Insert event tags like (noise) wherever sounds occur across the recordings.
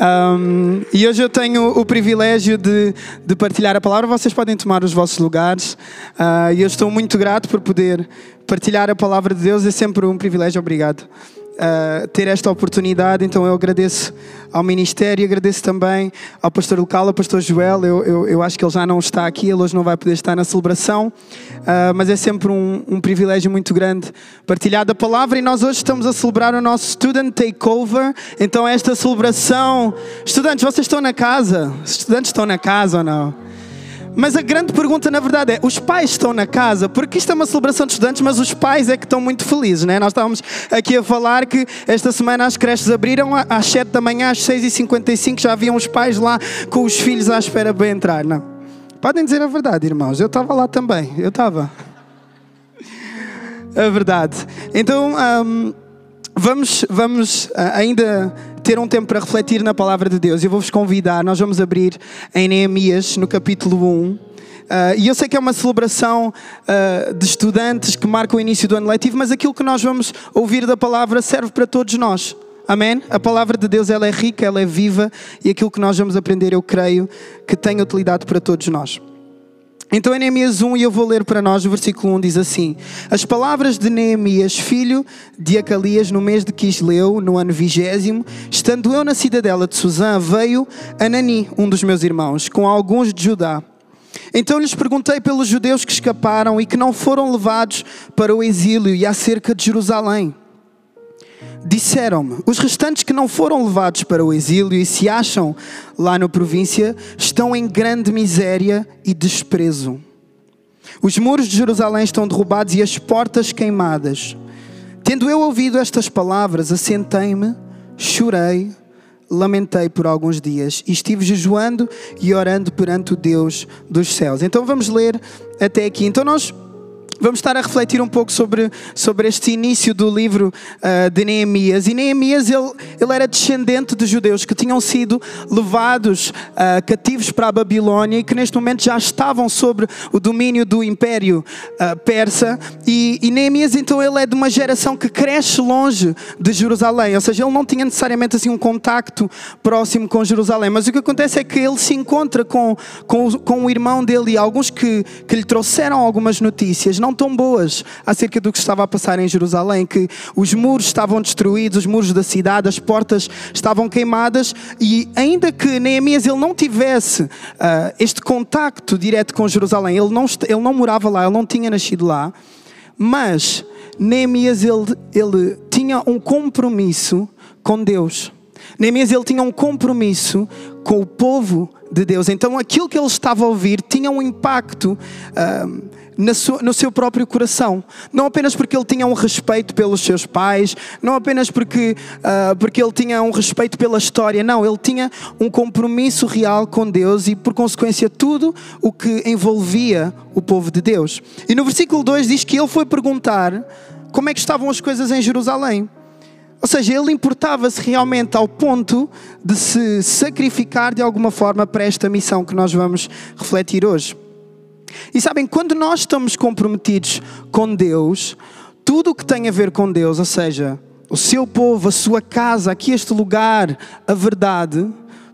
Um, e hoje eu tenho o privilégio de, de, partilhar a palavra. Vocês podem tomar os vossos lugares. Uh, e eu estou muito grato por poder partilhar a palavra de Deus. É sempre um privilégio. Obrigado uh, ter esta oportunidade. Então eu agradeço ao Ministério e agradeço também ao pastor local, ao pastor Joel. Eu, eu, eu, acho que ele já não está aqui, ele hoje não vai poder estar na celebração, uh, mas é sempre um, um, privilégio muito grande partilhar da palavra. E nós hoje estamos a celebrar o nosso Student Takeover. Então, esta celebração. Estudantes, vocês estão na casa? Estudantes estão na casa ou não? Mas a grande pergunta, na verdade, é: os pais estão na casa? Porque isto é uma celebração de estudantes, mas os pais é que estão muito felizes, né? Nós estávamos aqui a falar que esta semana as creches abriram às 7 da manhã, às 6h55, já haviam os pais lá com os filhos à espera para entrar, não? Podem dizer a verdade, irmãos, eu estava lá também, eu estava. (laughs) A verdade. Então, um, vamos, vamos ainda ter um tempo para refletir na palavra de Deus. Eu vou-vos convidar, nós vamos abrir em Neemias, no capítulo 1. Uh, e eu sei que é uma celebração uh, de estudantes que marca o início do ano letivo, mas aquilo que nós vamos ouvir da palavra serve para todos nós. Amém? A palavra de Deus ela é rica, ela é viva e aquilo que nós vamos aprender, eu creio, que tem utilidade para todos nós. Então em Neemias 1, e eu vou ler para nós, o versículo 1 diz assim: As palavras de Neemias, filho de Acalias, no mês de Quisleu, no ano vigésimo, estando eu na cidadela de Suzã, veio Anani, um dos meus irmãos, com alguns de Judá. Então lhes perguntei pelos judeus que escaparam e que não foram levados para o exílio e acerca de Jerusalém. Disseram-me: os restantes que não foram levados para o exílio e se acham lá na província estão em grande miséria e desprezo. Os muros de Jerusalém estão derrubados e as portas queimadas. Tendo eu ouvido estas palavras, assentei-me, chorei, lamentei por alguns dias e estive jejuando e orando perante o Deus dos céus. Então vamos ler até aqui. Então nós vamos estar a refletir um pouco sobre, sobre este início do livro uh, de Neemias. E Neemias, ele, ele era descendente de judeus que tinham sido levados uh, cativos para a Babilónia e que neste momento já estavam sobre o domínio do Império uh, Persa. E, e Neemias, então, ele é de uma geração que cresce longe de Jerusalém, ou seja, ele não tinha necessariamente assim um contacto próximo com Jerusalém. Mas o que acontece é que ele se encontra com, com, com o irmão dele e alguns que, que lhe trouxeram algumas notícias. Não não tão boas acerca do que estava a passar em Jerusalém, que os muros estavam destruídos, os muros da cidade, as portas estavam queimadas e ainda que Neemias ele não tivesse uh, este contacto direto com Jerusalém, ele não, ele não morava lá, ele não tinha nascido lá, mas Neemias ele, ele tinha um compromisso com Deus. Neemias ele tinha um compromisso com o povo de Deus. Então aquilo que ele estava a ouvir tinha um impacto uh, no seu próprio coração. Não apenas porque ele tinha um respeito pelos seus pais, não apenas porque, uh, porque ele tinha um respeito pela história, não, ele tinha um compromisso real com Deus e, por consequência, tudo o que envolvia o povo de Deus. E no versículo 2 diz que ele foi perguntar como é que estavam as coisas em Jerusalém. Ou seja, ele importava-se realmente ao ponto de se sacrificar de alguma forma para esta missão que nós vamos refletir hoje. E sabem, quando nós estamos comprometidos com Deus, tudo o que tem a ver com Deus, ou seja, o seu povo, a sua casa, aqui este lugar, a verdade,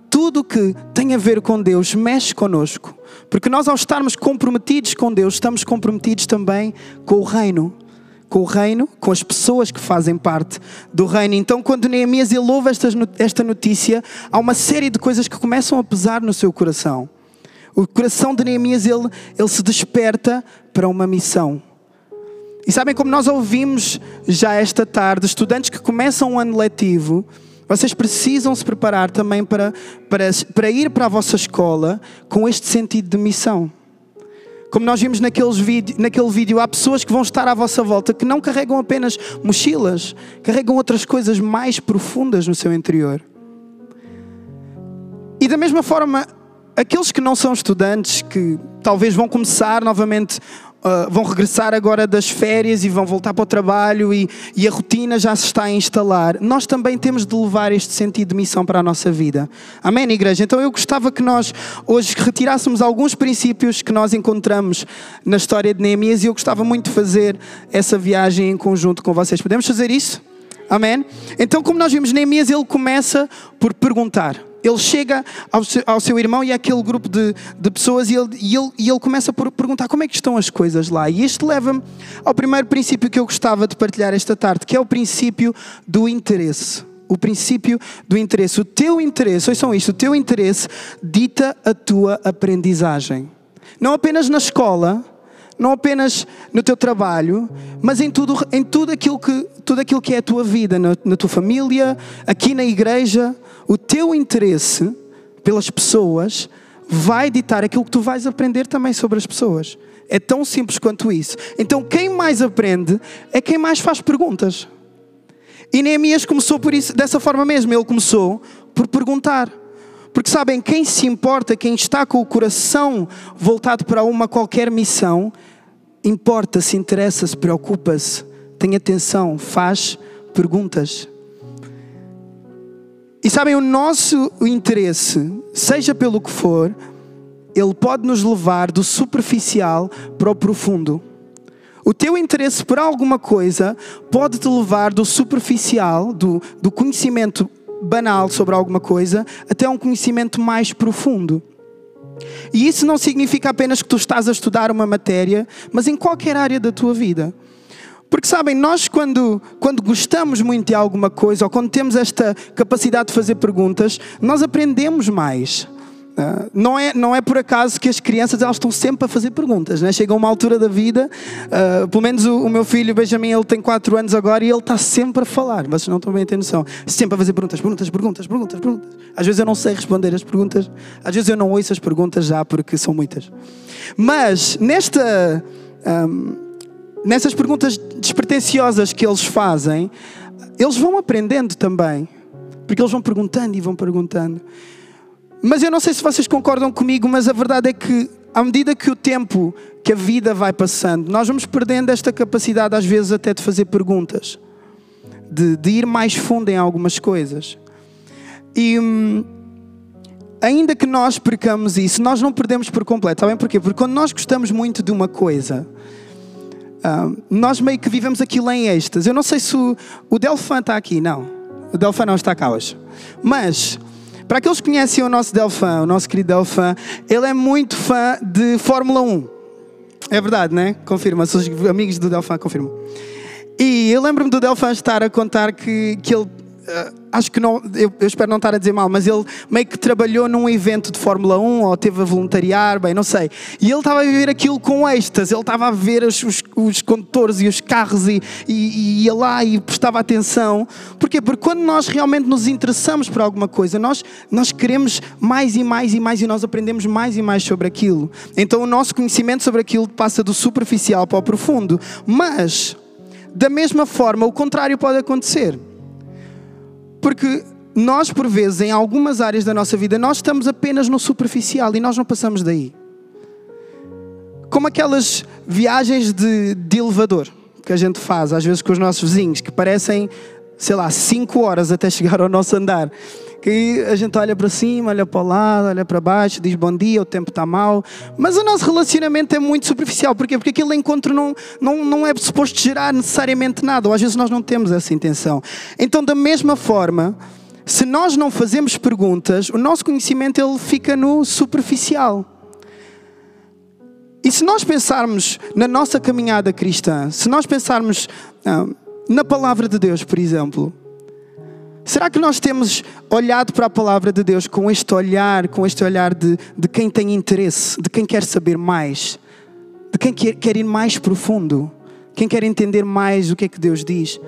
tudo o que tem a ver com Deus mexe conosco. Porque nós, ao estarmos comprometidos com Deus, estamos comprometidos também com o reino. Com o reino, com as pessoas que fazem parte do reino. Então, quando Neemias ele ouve esta notícia, há uma série de coisas que começam a pesar no seu coração. O coração de Neemias ele, ele se desperta para uma missão. E sabem como nós ouvimos já esta tarde, estudantes que começam um ano letivo, vocês precisam se preparar também para, para, para ir para a vossa escola com este sentido de missão. Como nós vimos naqueles vídeo, naquele vídeo, há pessoas que vão estar à vossa volta que não carregam apenas mochilas, carregam outras coisas mais profundas no seu interior. E da mesma forma, aqueles que não são estudantes, que talvez vão começar novamente, uh, vão regressar agora das férias e vão voltar para o trabalho e, e, a rotina já se está a instalar, nós também temos de levar este sentido de missão para a nossa vida. Amém, igreja? Então eu gostava que nós hoje retirássemos alguns princípios que nós encontramos na história de Neemias e eu gostava muito de fazer essa viagem em conjunto com vocês. Podemos fazer isso? Amém? Então, como nós vimos, Neemias ele começa por perguntar. Ele chega ao seu, ao seu irmão e àquele grupo de, de pessoas e ele, e, ele, e ele começa por perguntar como é que estão as coisas lá. E isto leva-me ao primeiro princípio que eu gostava de partilhar esta tarde, que é o princípio do interesse. O princípio do interesse. O teu interesse, ouçam isto, o teu interesse dita a tua aprendizagem. Não apenas na escola, não apenas no teu trabalho, mas em tudo, em tudo, aquilo, que, tudo aquilo que é a tua vida, na, na tua família, aqui na igreja. O teu interesse pelas pessoas vai ditar aquilo que tu vais aprender também sobre as pessoas. É tão simples quanto isso. Então, quem mais aprende é quem mais faz perguntas. E Neemias começou por isso, dessa forma mesmo. Ele começou por perguntar. Porque sabem, quem se importa, quem está com o coração voltado para uma qualquer missão, importa, se interessa, se preocupa-se, tem atenção, faz perguntas. E sabem, o nosso interesse, seja pelo que for, ele pode nos levar do superficial para o profundo. O teu interesse por alguma coisa pode te levar do superficial, do, do conhecimento banal sobre alguma coisa, até um conhecimento mais profundo. E isso não significa apenas que tu estás a estudar uma matéria, mas em qualquer área da tua vida. Porque sabem, nós quando, quando gostamos muito de alguma coisa ou quando temos esta capacidade de fazer perguntas, nós aprendemos mais. Uh, não, é, não é por acaso que as crianças elas estão sempre a fazer perguntas. Né? Chega uma altura da vida, uh, pelo menos o, o, meu filho Benjamin, ele tem 4 anos agora e ele está sempre a falar. Vocês não estão bem a ter noção. Sempre a fazer perguntas, perguntas, perguntas, perguntas, perguntas. Às vezes eu não sei responder as perguntas, às vezes eu não ouço as perguntas já porque são muitas. Mas nesta, um, nessas perguntas despretensiosas que eles fazem, eles vão aprendendo também. Porque eles vão perguntando e vão perguntando. Mas eu não sei se vocês concordam comigo, mas a verdade é que, à medida que o tempo, que a vida vai passando, nós vamos perdendo esta capacidade, às vezes, até de fazer perguntas, de, de ir mais fundo em algumas coisas. E. Hum, ainda que nós percamos isso, nós não perdemos por completo. Sabem porquê? Porque quando nós gostamos muito de uma coisa, nós meio que vivemos aquilo em êxtase. Eu não sei se o, o Delfã está aqui, não. O Delfã não está cá hoje. Mas para aqueles que conhecem o nosso Delfã, o nosso querido Delfã, ele é muito fã de Fórmula 1. É verdade, né? Confirma, se os amigos do Delfã confirmam. E eu lembro-me do Delfã estar a contar que, que ele acho que não, eu, eu, espero não estar a dizer mal, mas ele meio que trabalhou num evento de Fórmula 1 ou teve a voluntariar, bem, não sei. E ele estava a viver aquilo com êxtase, ele estava a ver os, os, os condutores e os carros e, e, e, ia lá e prestava atenção. Porquê? Porque quando nós realmente nos interessamos por alguma coisa, nós, nós queremos mais e mais e mais e nós aprendemos mais e mais sobre aquilo. Então o nosso conhecimento sobre aquilo passa do superficial para o profundo. Mas, da mesma forma, o contrário pode acontecer. Porque nós, por vezes, em algumas áreas da nossa vida, nós estamos apenas no superficial e nós não passamos daí. Como aquelas viagens de, de elevador que a gente faz, às vezes com os nossos vizinhos, que parecem, sei lá, 5 horas até chegar ao nosso andar que a gente olha para cima, olha para o lado, olha para baixo, diz bom dia, o tempo está mau. Mas o nosso relacionamento é muito superficial. Porquê? Porque aquele encontro não, não, não é suposto gerar necessariamente nada, ou às vezes nós não temos essa intenção. Então, da mesma forma, se nós não fazemos perguntas, o nosso conhecimento ele fica no superficial. E se nós pensarmos na nossa caminhada cristã, se nós pensarmos ah, na palavra de Deus, por exemplo, Será que nós temos olhado para a palavra de Deus com este olhar, com este olhar de, de quem tem interesse, de quem quer saber mais, de quem quer, quer ir mais profundo, quem quer entender mais o que é que Deus diz?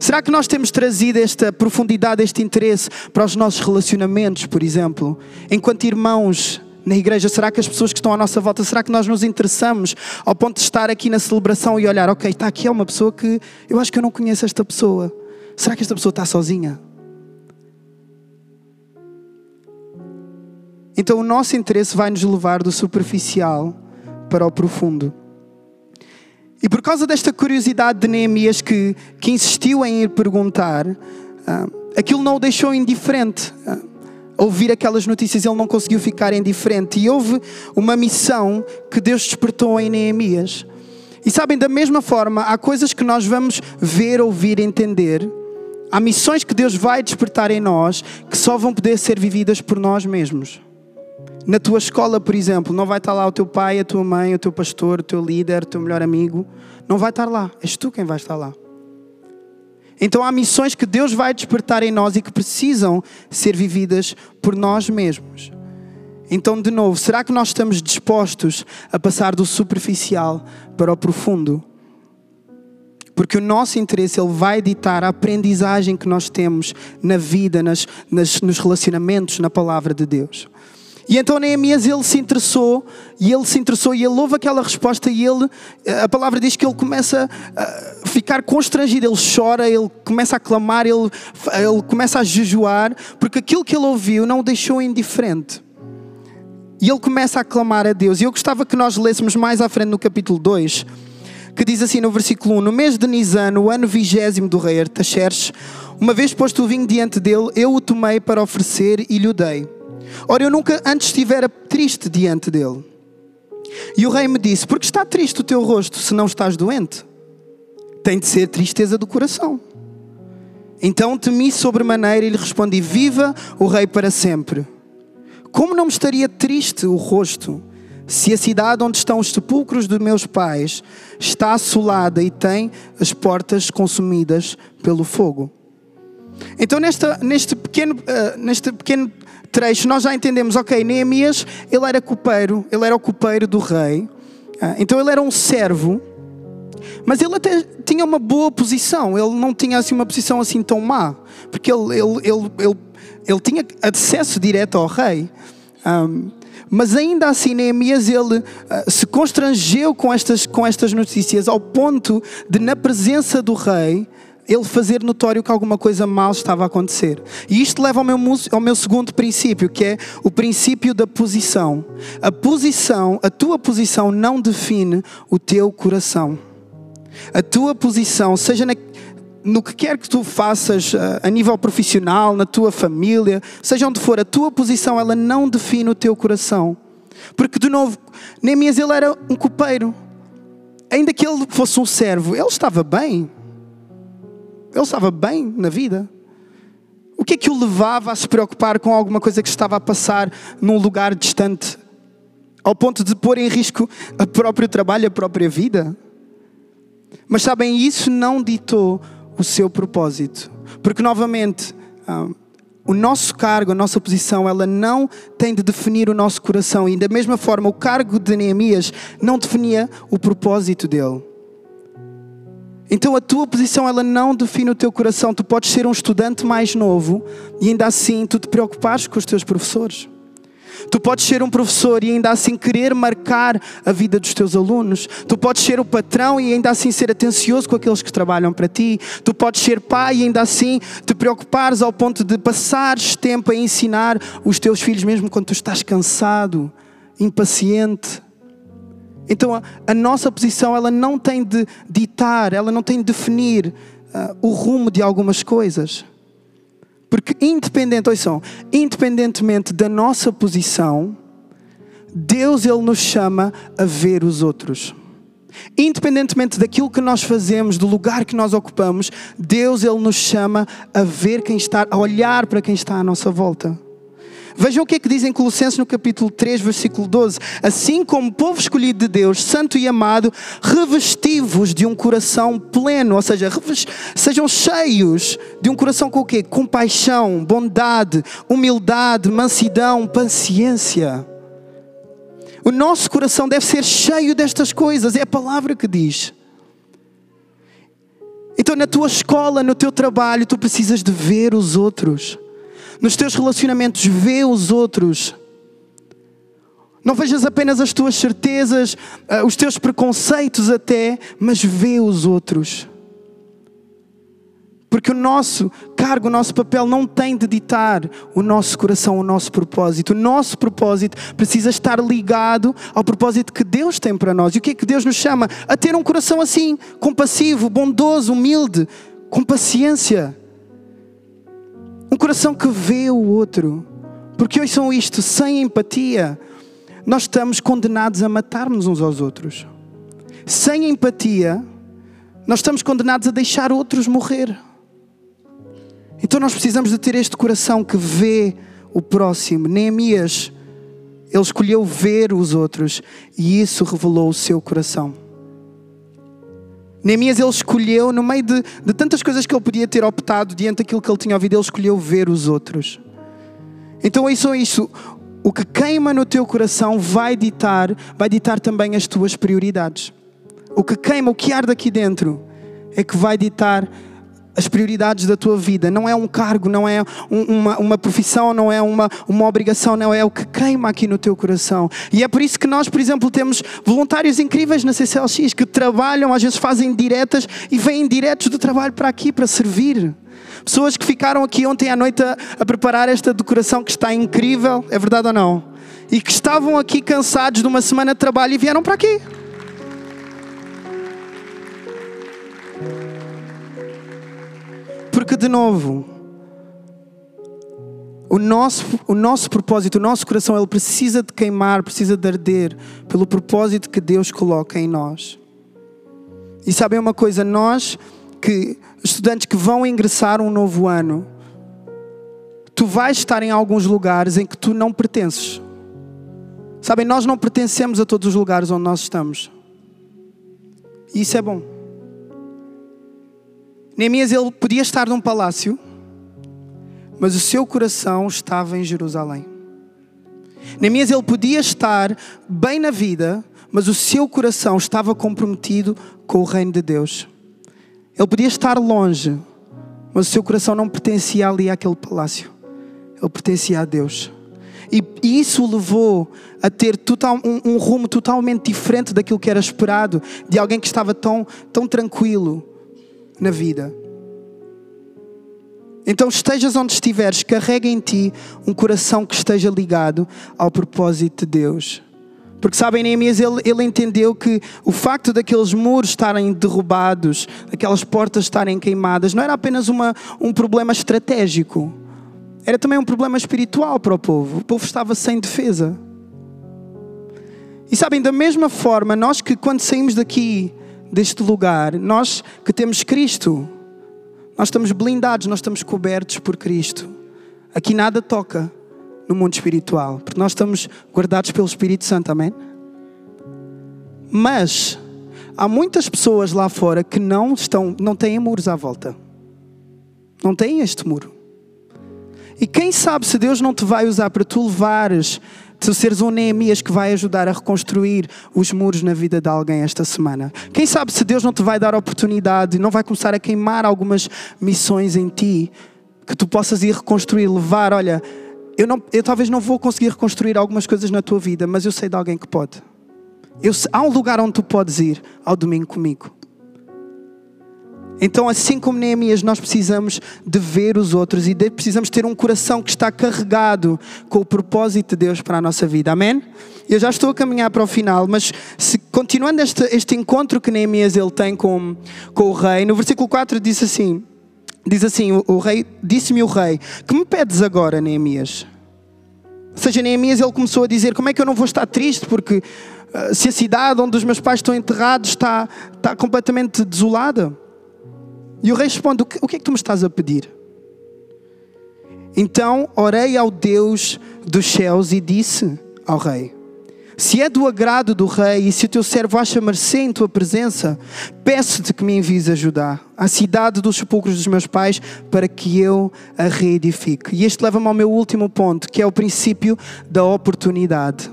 Será que nós temos trazido esta profundidade, este interesse para os nossos relacionamentos, por exemplo? Enquanto irmãos na igreja, será que as pessoas que estão à nossa volta, será que nós nos interessamos ao ponto de estar aqui na celebração e olhar, ok, está aqui é uma pessoa que eu acho que eu não conheço esta pessoa. Será que esta pessoa está sozinha? Então o nosso interesse vai nos levar do superficial para o profundo. E por causa desta curiosidade de Neemias que, que insistiu em ir perguntar, uh, aquilo não o deixou indiferente. Uh, ouvir aquelas notícias, ele não conseguiu ficar indiferente. E houve uma missão que Deus despertou em Neemias. E sabem, da mesma forma, há coisas que nós vamos ver, ouvir, entender Há missões que Deus vai despertar em nós que só vão poder ser vividas por nós mesmos. Na tua escola, por exemplo, não vai estar lá o teu pai, a tua mãe, o teu pastor, o teu líder, o teu melhor amigo. Não vai estar lá. És tu quem vai estar lá. Então há missões que Deus vai despertar em nós e que precisam ser vividas por nós mesmos. Então, de novo, será que nós estamos dispostos a passar do superficial para o profundo? Porque o nosso interesse ele vai ditar a aprendizagem que nós temos na vida, nas, nas, nos relacionamentos, na palavra de Deus. E então Neemias ele se interessou e ele se interessou e ele ouve aquela resposta e ele a palavra diz que ele começa a ficar constrangido, ele chora, ele começa a clamar, ele, ele começa a jejuar, porque aquilo que ele ouviu não o deixou indiferente. E ele começa a clamar a Deus. E eu gostava que nós lêssemos mais à frente no capítulo 2, que diz assim no versículo 1: No mês de Nisan, no ano vigésimo do rei Artaxerxes, uma vez posto o vinho diante dele, eu o tomei para oferecer e lhe o dei. Ora, eu nunca antes estivera triste diante dele. E o rei me disse: Porque está triste o teu rosto se não estás doente? Tem de ser tristeza do coração. Então temi sobremaneira e lhe respondi: Viva o rei para sempre. Como não me estaria triste o rosto se a cidade onde estão os sepulcros dos meus pais está assolada e tem as portas consumidas pelo fogo? Então, nesta, neste, pequeno, uh, neste pequeno trecho, nós já entendemos, ok, Neemias, ele era copeiro, ele era o copeiro do rei, uh, então ele era um servo, mas ele até tinha uma boa posição, ele não tinha assim uma posição assim tão má, porque ele, ele, ele, ele, ele tinha acesso direto ao rei. Um, mas ainda assim, Neemias ele uh, se constrangeu com estas, com estas notícias ao ponto de, na presença do rei, ele fazer notório que alguma coisa mal estava a acontecer. E isto leva ao meu, ao meu segundo princípio, que é o princípio da posição. A posição, a tua posição não define o teu coração. A tua posição, seja na, no que quer que tu faças eh, a nível profissional, na tua família, seja onde for, a tua posição ela não define o teu coração. Porque, de novo, Neemias ele era um copeiro. Ainda que ele fosse um servo, ele estava bem. Ele estava bem na vida. O que é que o levava a se preocupar com alguma coisa que estava a passar num lugar distante, ao ponto de pôr em risco o próprio trabalho, a própria vida? Mas sabem, isso não ditou o seu propósito. Porque, novamente, um, o nosso cargo, a nossa posição, ela não tem de definir o nosso coração. E da mesma forma, o cargo de Neemias não definia o propósito dele. Então a tua posição ela não define o teu coração. Tu podes ser um estudante mais novo e ainda assim tu te preocupares com os teus professores. Tu podes ser um professor e ainda assim querer marcar a vida dos teus alunos. Tu podes ser o patrão e ainda assim ser atencioso com aqueles que trabalham para ti. Tu podes ser pai e ainda assim te preocupares ao ponto de passares tempo a ensinar os teus filhos, mesmo quando tu estás cansado, impaciente. Então a, a nossa posição ela não tem de ditar, ela não tem de definir uh, o rumo de algumas coisas. Porque independente, ouçam, independentemente da nossa posição, Deus ele nos chama a ver os outros. Independentemente daquilo que nós fazemos, do lugar que nós ocupamos, Deus ele nos chama a ver quem está, a olhar para quem está à nossa volta. Vejam o que é que diz em Colossenses no capítulo 3, versículo 12. Assim como povo escolhido de Deus, santo e amado, revestivos de um coração pleno, ou seja, sejam cheios de um coração com o quê? Compaixão, bondade, humildade, mansidão, paciência. O nosso coração deve ser cheio destas coisas, é a palavra que diz. Então, na tua escola, no teu trabalho, tu precisas de ver os outros nos teus relacionamentos, vê os outros. Não vejas apenas as tuas certezas, eh, os teus preconceitos até, mas vê os outros. Porque o nosso cargo, o nosso papel não tem de ditar o nosso coração, o nosso propósito. O nosso propósito precisa estar ligado ao propósito que Deus tem para nós. E o que é que Deus nos chama? A ter um coração assim, compassivo, bondoso, humilde, com paciência. Um coração que vê o outro. Porque hoje são isto, sem empatia, nós estamos condenados a matar-nos uns aos outros. Sem empatia, nós estamos condenados a deixar outros morrer. Então nós precisamos de ter este coração que vê o próximo. Neemias, ele escolheu ver os outros e isso revelou o seu coração. Neemias ele escolheu, no meio de, de tantas coisas que ele podia ter optado diante daquilo que ele tinha ouvido, ele escolheu ver os outros. Então é isso, isso. O que queima no teu coração vai ditar, vai ditar também as tuas prioridades. O que queima, o que arde aqui dentro, é que vai ditar as prioridades da tua vida. Não é um cargo, não é um, uma, uma profissão, não é uma, uma obrigação, não é o que queima aqui no teu coração. E é por isso que nós, por exemplo, temos voluntários incríveis na CCLX que trabalham, às vezes fazem diretas e vêm diretos do trabalho para aqui para servir. Pessoas que ficaram aqui ontem à noite a, a preparar esta decoração que está incrível, é verdade ou não? E que estavam aqui cansados de uma semana de trabalho e vieram para aqui. Porque, de novo, o nosso, o nosso propósito, o nosso coração, ele precisa de queimar, precisa de arder pelo propósito que Deus coloca em nós. E sabem uma coisa? Nós, que estudantes que vão ingressar um novo ano, tu vais estar em alguns lugares em que tu não pertences. Sabem, nós não pertencemos a todos os lugares onde nós estamos. E isso é bom. Neemias ele podia estar num palácio, mas o seu coração estava em Jerusalém. Neemias ele podia estar bem na vida, mas o seu coração estava comprometido com o reino de Deus. Ele podia estar longe, mas o seu coração não pertencia ali àquele palácio. Ele pertencia a Deus. E isso o levou a ter total, um, um, rumo totalmente diferente daquilo que era esperado de alguém que estava tão, tão tranquilo, na vida. Então, estejas onde estiveres, carrega em ti um coração que esteja ligado ao propósito de Deus. Porque sabem, Neemias, ele, ele entendeu que o facto daqueles muros estarem derrubados, aquelas portas estarem queimadas, não era apenas uma, um problema estratégico, era também um problema espiritual para o povo. O povo estava sem defesa. E sabem, da mesma forma, nós que quando saímos daqui deste lugar, nós que temos Cristo, nós estamos blindados, nós estamos cobertos por Cristo. Aqui nada toca no mundo espiritual, porque nós estamos guardados pelo Espírito Santo, amém? Mas há muitas pessoas lá fora que não estão, não têm muros à volta. Não têm este muro. E quem sabe se Deus não te vai usar para tu levares tu seres um Neemias que vai ajudar a reconstruir os muros na vida de alguém esta semana. Quem sabe se Deus não te vai dar oportunidade, não vai começar a queimar algumas missões em ti, que tu possas ir reconstruir, levar, olha, eu, não, eu talvez não vou conseguir reconstruir algumas coisas na tua vida, mas eu sei de alguém que pode. Eu, há um lugar onde tu podes ir ao domingo comigo. Então, assim como Neemias, nós precisamos de ver os outros e precisamos ter um coração que está carregado com o propósito de Deus para a nossa vida. Amém? Eu já estou a caminhar para o final, mas se, continuando este, este encontro que Neemias ele tem com, com o rei, no versículo 4 diz assim: diz assim, o, o rei disse-me o rei, que me pedes agora, Neemias? Ou seja, Neemias ele começou a dizer: Como é que eu não vou estar triste? Porque uh, se a cidade onde os meus pais estão enterrados está, está completamente desolada. E o rei responde: o que, é que tu me estás a pedir? Então orei ao Deus dos céus e disse ao rei: Se é do agrado do rei e se o teu servo acha mercê em tua presença, peço-te que me envies ajudar a cidade dos sepulcros dos meus pais para que eu a reedifique. E este leva-me ao meu último ponto, que é o princípio da oportunidade.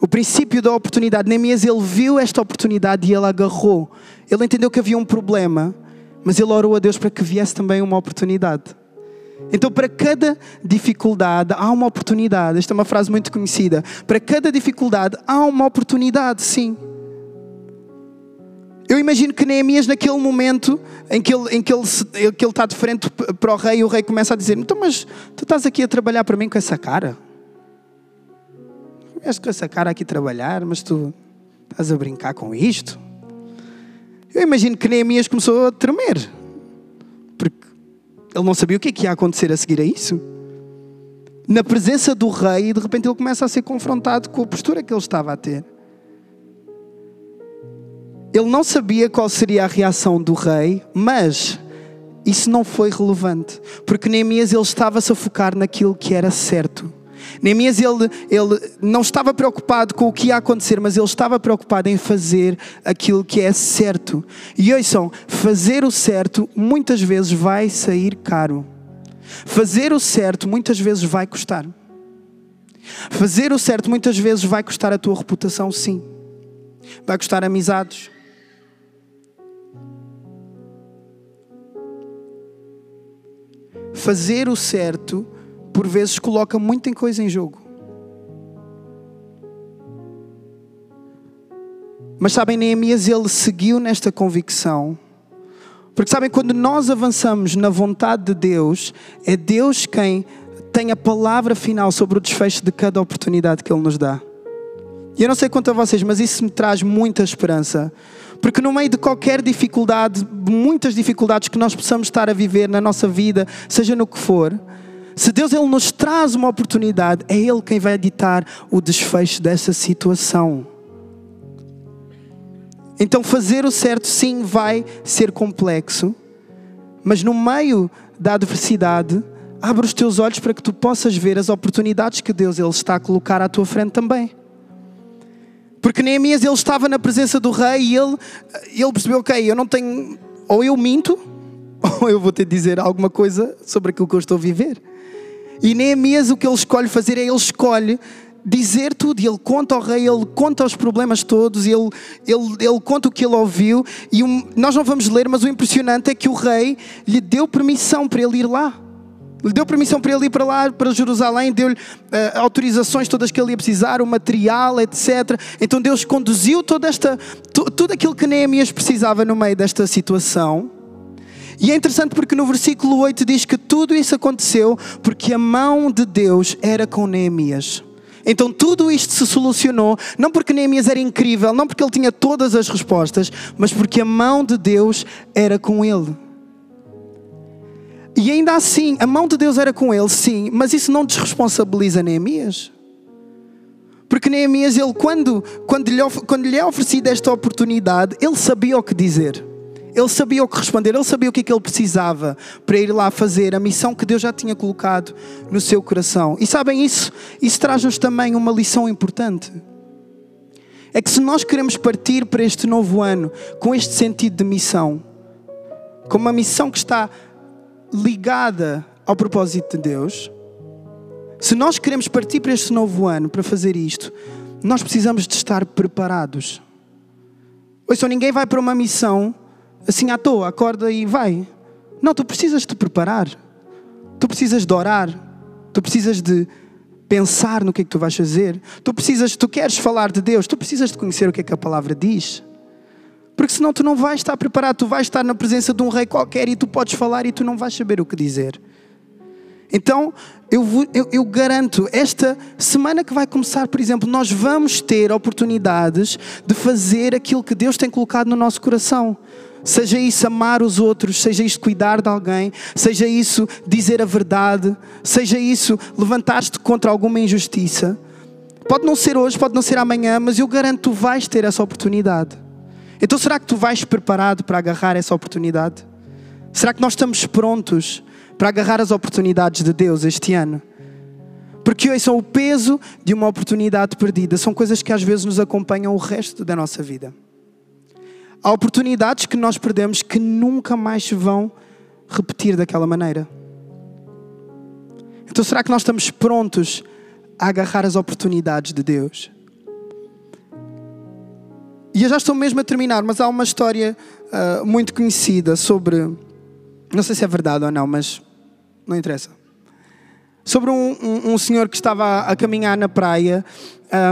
O princípio da oportunidade. Neemias ele viu esta oportunidade e ele agarrou. Ele entendeu que havia um problema mas ele orou a Deus para que viesse também uma oportunidade. Então, para cada dificuldade há uma oportunidade. Esta é uma frase muito conhecida. Para cada dificuldade há uma oportunidade, sim. Eu imagino que Neemias, naquele momento em que ele, em que ele, que ele está de frente para o rei, o rei começa a dizer: Então, mas tu estás aqui a trabalhar para mim com essa cara? Vieste com essa cara aqui trabalhar, mas tu estás a brincar com isto? Eu imagino que Neemias começou a tremer, porque ele não sabia o que, é que ia acontecer a seguir a isso. Na presença do rei, de repente ele começa a ser confrontado com a postura que ele estava a ter. Ele não sabia qual seria a reação do rei, mas isso não foi relevante, porque Neemias ele estava-se a focar naquilo que era certo. Neemias ele, ele não estava preocupado com o que ia acontecer, mas ele estava preocupado em fazer aquilo que é certo. E ouçam, fazer o certo muitas vezes vai sair caro. Fazer o certo muitas vezes vai custar. Fazer o certo muitas vezes vai custar a tua reputação, sim. Vai custar amizades. Fazer o certo por vezes coloca muita coisa em jogo. Mas sabem, Neemias ele seguiu nesta convicção. Porque sabem, quando nós avançamos na vontade de Deus, é Deus quem tem a palavra final sobre o desfecho de cada oportunidade que Ele nos dá. E eu não sei quanto a vocês, mas isso me traz muita esperança. Porque no meio de qualquer dificuldade, muitas dificuldades que nós possamos estar a viver na nossa vida, seja no que for, se Deus ele nos traz uma oportunidade, é Ele quem vai ditar o desfecho dessa situação. Então, fazer o certo, sim, vai ser complexo, mas no meio da adversidade, abre os teus olhos para que tu possas ver as oportunidades que Deus ele está a colocar à tua frente também. Porque Neemias ele estava na presença do rei e ele, ele percebeu: ok, eu não tenho, ou eu minto, (laughs) ou eu vou ter de dizer alguma coisa sobre aquilo que eu estou a viver. E Neemias o que ele escolhe fazer é ele escolhe dizer tudo. Ele conta ao rei, ele conta os problemas todos, ele, ele, ele conta o que ele ouviu. E um, nós não vamos ler, mas o impressionante é que o rei lhe deu permissão para ele ir lá. Lhe deu permissão para ele ir para lá, para Jerusalém, deu-lhe uh, autorizações todas que ele ia precisar, o material, etc. Então Deus conduziu toda esta, tudo aquilo que Neemias precisava no meio desta situação. E é interessante porque no versículo 8 diz que tudo isso aconteceu porque a mão de Deus era com Neemias. Então tudo isto se solucionou, não porque Neemias era incrível, não porque ele tinha todas as respostas, mas porque a mão de Deus era com ele. E ainda assim, a mão de Deus era com ele, sim, mas isso não desresponsabiliza Neemias. Porque Neemias, ele, quando, quando, lhe, quando lhe é oferecida esta oportunidade, ele sabia o que dizer. Ele sabia o que responder, ele sabia o que, é que ele precisava para ir lá fazer a missão que Deus já tinha colocado no seu coração. E sabem isso? Isso traz-nos também uma lição importante. É que se nós queremos partir para este novo ano com este sentido de missão, com uma missão que está ligada ao propósito de Deus, se nós queremos partir para este novo ano para fazer isto, nós precisamos de estar preparados. Ouçam, ninguém vai para uma missão assim à toa, acorda e vai. Não, tu precisas te preparar. Tu precisas de orar. Tu precisas de pensar no que é que tu vais fazer. Tu precisas, tu queres falar de Deus, tu precisas de conhecer o que é que a palavra diz. Porque senão tu não vais estar preparado, tu vais estar na presença de um rei qualquer e tu podes falar e tu não vais saber o que dizer. Então, eu, eu, eu, garanto, esta semana que vai começar, por exemplo, nós vamos ter oportunidades de fazer aquilo que Deus tem colocado no nosso coração. Seja isso amar os outros, seja isso cuidar de alguém, seja isso dizer a verdade, seja isso levantar-te contra alguma injustiça. Pode não ser hoje, pode não ser amanhã, mas eu garanto que tu vais ter essa oportunidade. Então será que tu vais preparado para agarrar essa oportunidade? Será que nós estamos prontos para agarrar as oportunidades de Deus este ano? Porque hoje são o peso de uma oportunidade perdida, são coisas que às vezes nos acompanham o resto da nossa vida. Há oportunidades que nós perdemos que nunca mais se vão repetir daquela maneira. Então, será que nós estamos prontos a agarrar as oportunidades de Deus? E eu já estou mesmo a terminar, mas há uma história uh, muito conhecida sobre. Não sei se é verdade ou não, mas não interessa. Sobre um, um, um senhor que estava a, caminhar na praia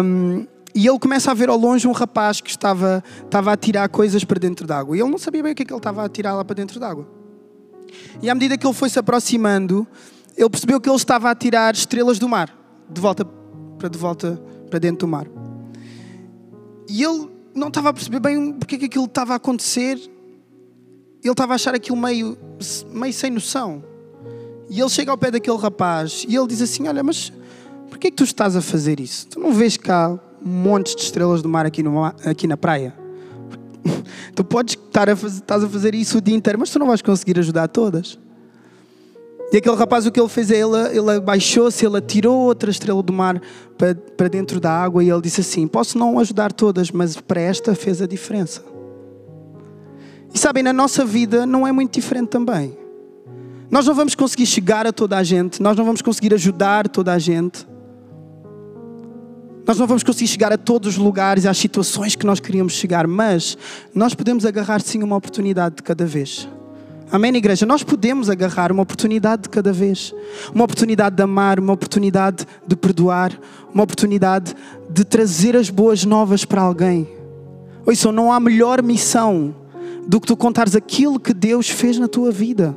um, e ele começa a ver ao longe um rapaz que estava, estava a tirar coisas para dentro d'água. E ele não sabia bem o que, é que ele estava a tirar lá para dentro d'água. E à medida que ele foi se aproximando, ele percebeu que ele estava a tirar estrelas do mar, de volta para de volta para dentro do mar. E ele não estava a perceber bem porque é que aquilo estava a acontecer. Ele estava a achar aquilo meio, meio sem noção. E ele chega ao pé daquele rapaz e ele diz assim: Olha, mas porquê é que tu estás a fazer isso? Tu não vês cá montes de estrelas do mar aqui, no, aqui na praia. (laughs) tu podes estás a fazer isso o dia inteiro, mas tu não vais conseguir ajudar todas. E aquele rapaz, o que ele fez é, ele, ele abaixou-se, ele atirou outra estrela do mar para, para dentro da água e ele disse assim: Posso não ajudar todas, mas para esta fez a diferença. E sabem, na nossa vida não é muito diferente também. Nós não vamos conseguir chegar a toda a gente, nós não vamos conseguir ajudar toda a gente. Nós não vamos conseguir chegar a todos os lugares, às situações que nós queríamos chegar, mas nós podemos agarrar sim uma oportunidade de cada vez. Amém, igreja? Nós podemos agarrar uma oportunidade de cada vez. Uma oportunidade de amar, uma oportunidade de perdoar, uma oportunidade de trazer as boas novas para alguém. Ouçam, não há melhor missão do que tu contares aquilo que Deus fez na tua vida.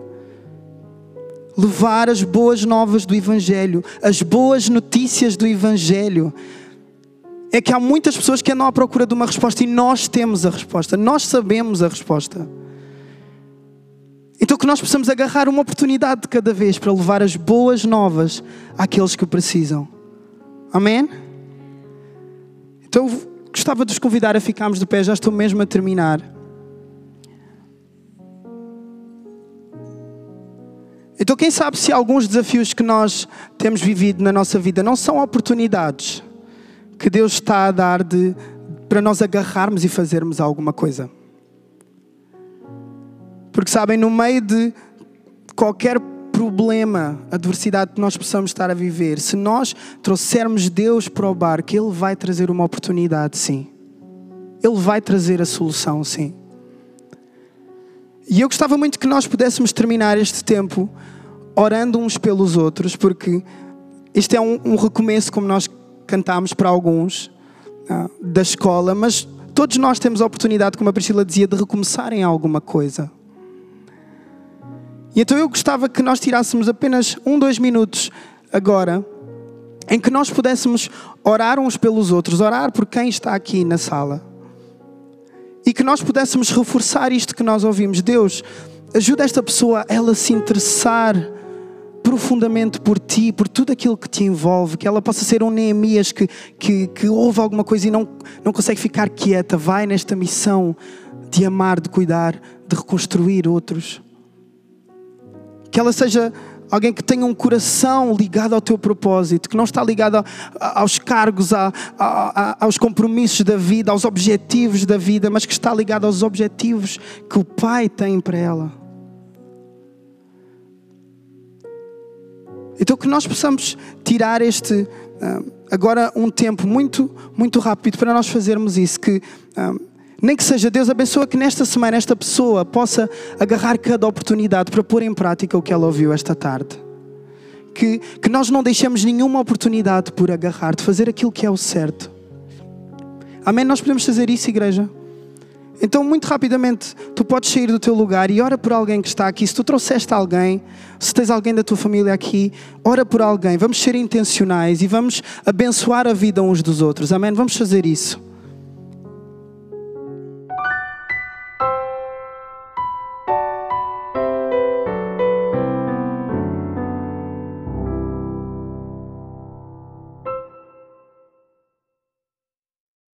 Levar as boas novas do Evangelho, as boas notícias do Evangelho é que há muitas pessoas que andam à procura de uma resposta e nós temos a resposta, nós sabemos a resposta. Então que nós possamos agarrar uma oportunidade de cada vez para levar as boas novas àqueles que precisam. Amém? Então gostava de vos convidar a ficarmos de pé, já estou mesmo a terminar. Então, quem sabe se alguns desafios que nós temos vivido na nossa vida não são oportunidades que Deus está a dar de, para nós agarrarmos e fazermos alguma coisa. Porque sabem, no meio de qualquer problema, adversidade que nós possamos estar a viver, se nós trouxermos Deus para o barco, Ele vai trazer uma oportunidade, sim. Ele vai trazer a solução, sim. E eu gostava muito que nós pudéssemos terminar este tempo orando uns pelos outros, porque este é um, um recomeço, como nós cantámos para alguns uh, da escola, mas todos nós temos a oportunidade, como a Priscila dizia, de recomeçar em alguma coisa. E então eu gostava que nós tirássemos apenas um, dois minutos agora, em que nós pudéssemos orar uns pelos outros, orar por quem está aqui na sala. E que nós pudéssemos reforçar isto que nós ouvimos. Deus, ajuda esta pessoa a ela se interessar profundamente por ti, por tudo aquilo que te envolve, que ela possa ser um Neemias que, que, que ouve alguma coisa e não, não consegue ficar quieta, vai nesta missão de amar, de cuidar, de reconstruir outros. Que ela seja alguém que tenha um coração ligado ao teu propósito, que não está ligado a, aos cargos, a, a, aos compromissos da vida, aos objetivos da vida, mas que está ligado aos objetivos que o Pai tem para ela. Então que nós possamos tirar este ah, agora um tempo muito muito rápido para nós fazermos isso que ah, nem que seja Deus abençoa que nesta semana esta pessoa possa agarrar cada oportunidade para pôr em prática o que ela ouviu esta tarde. Que, que nós não deixemos nenhuma oportunidade por agarrar, de fazer aquilo que é o certo. Amém? Nós podemos fazer isso, igreja? Então, muito rapidamente, tu podes sair do teu lugar e ora por alguém que está aqui. Se tu trouxeste alguém, se tens alguém da tua família aqui, ora por alguém. Vamos ser intencionais e vamos abençoar a vida uns dos outros. Amém? Vamos fazer isso.